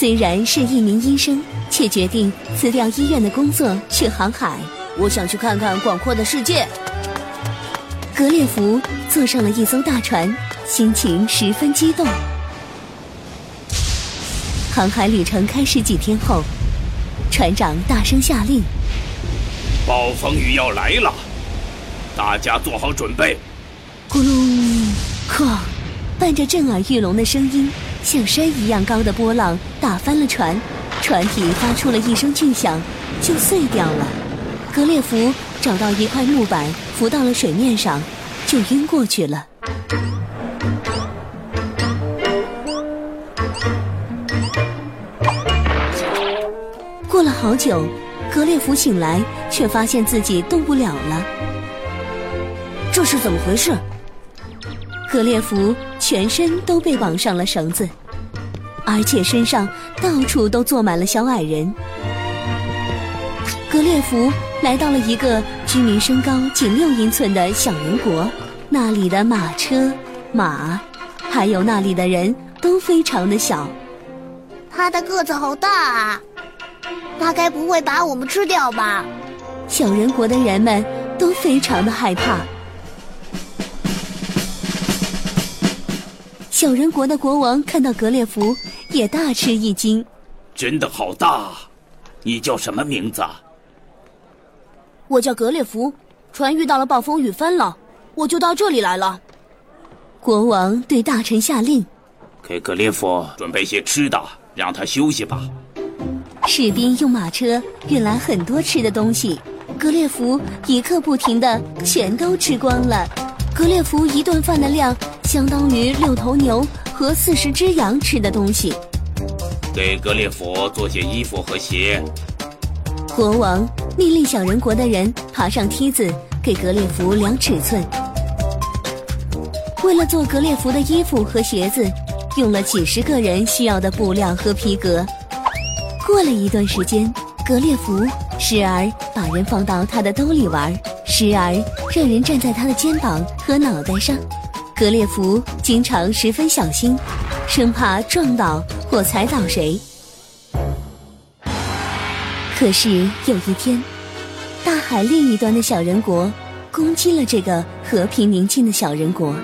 虽然是一名医生，却决定辞掉医院的工作去航海。我想去看看广阔的世界。格列佛坐上了一艘大船，心情十分激动。航海旅程开始几天后，船长大声下令：“暴风雨要来了，大家做好准备。”咕隆，哐，伴着震耳欲聋的声音。像山一样高的波浪打翻了船，船体发出了一声巨响，就碎掉了。格列佛找到一块木板，浮到了水面上，就晕过去了。过了好久，格列佛醒来，却发现自己动不了了。这是怎么回事？格列佛。全身都被绑上了绳子，而且身上到处都坐满了小矮人。格列佛来到了一个居民身高仅六英寸的小人国，那里的马车、马，还有那里的人都非常的小。他的个子好大啊！他该不会把我们吃掉吧？小人国的人们都非常的害怕。小人国的国王看到格列佛，也大吃一惊。真的好大！你叫什么名字？我叫格列佛。船遇到了暴风雨，翻了，我就到这里来了。国王对大臣下令：给格列佛准备些吃的，让他休息吧。士兵用马车运来很多吃的东西，格列佛一刻不停的全都吃光了。格列佛一顿饭的量。相当于六头牛和四十只羊吃的东西。给格列佛做些衣服和鞋。国王命令小人国的人爬上梯子给格列佛量尺寸。为了做格列佛的衣服和鞋子，用了几十个人需要的布料和皮革。过了一段时间，格列佛时而把人放到他的兜里玩，时而让人站在他的肩膀和脑袋上。格列佛经常十分小心，生怕撞倒或踩倒谁。可是有一天，大海另一端的小人国攻击了这个和平宁静的小人国。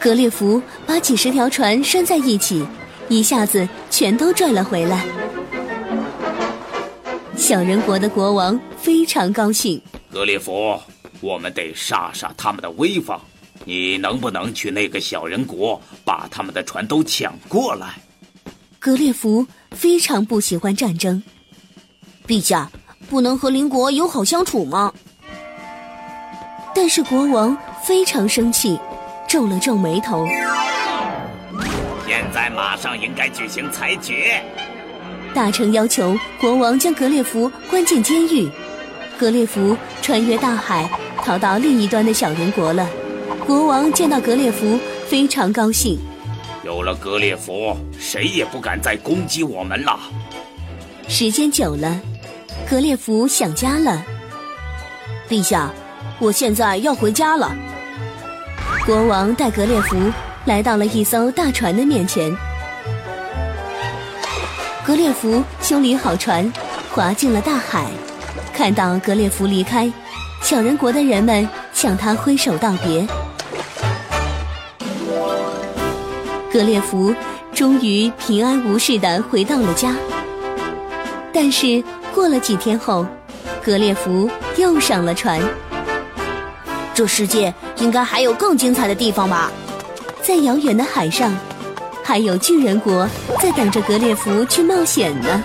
格列佛把几十条船拴在一起，一下子全都拽了回来。小人国的国王非常高兴。格列佛，我们得杀杀他们的威风。你能不能去那个小人国，把他们的船都抢过来？格列佛非常不喜欢战争，陛下不能和邻国友好相处吗？但是国王非常生气，皱了皱眉头。现在马上应该举行裁决。大臣要求国王将格列佛关进监狱。格列佛穿越大海，逃到另一端的小人国了。国王见到格列佛，非常高兴。有了格列佛，谁也不敢再攻击我们了。时间久了，格列佛想家了。陛下，我现在要回家了。国王带格列佛来到了一艘大船的面前。格列佛修理好船，划进了大海。看到格列佛离开，小人国的人们向他挥手道别。格列佛终于平安无事的回到了家，但是过了几天后，格列佛又上了船。这世界应该还有更精彩的地方吧？在遥远的海上，还有巨人国在等着格列佛去冒险呢。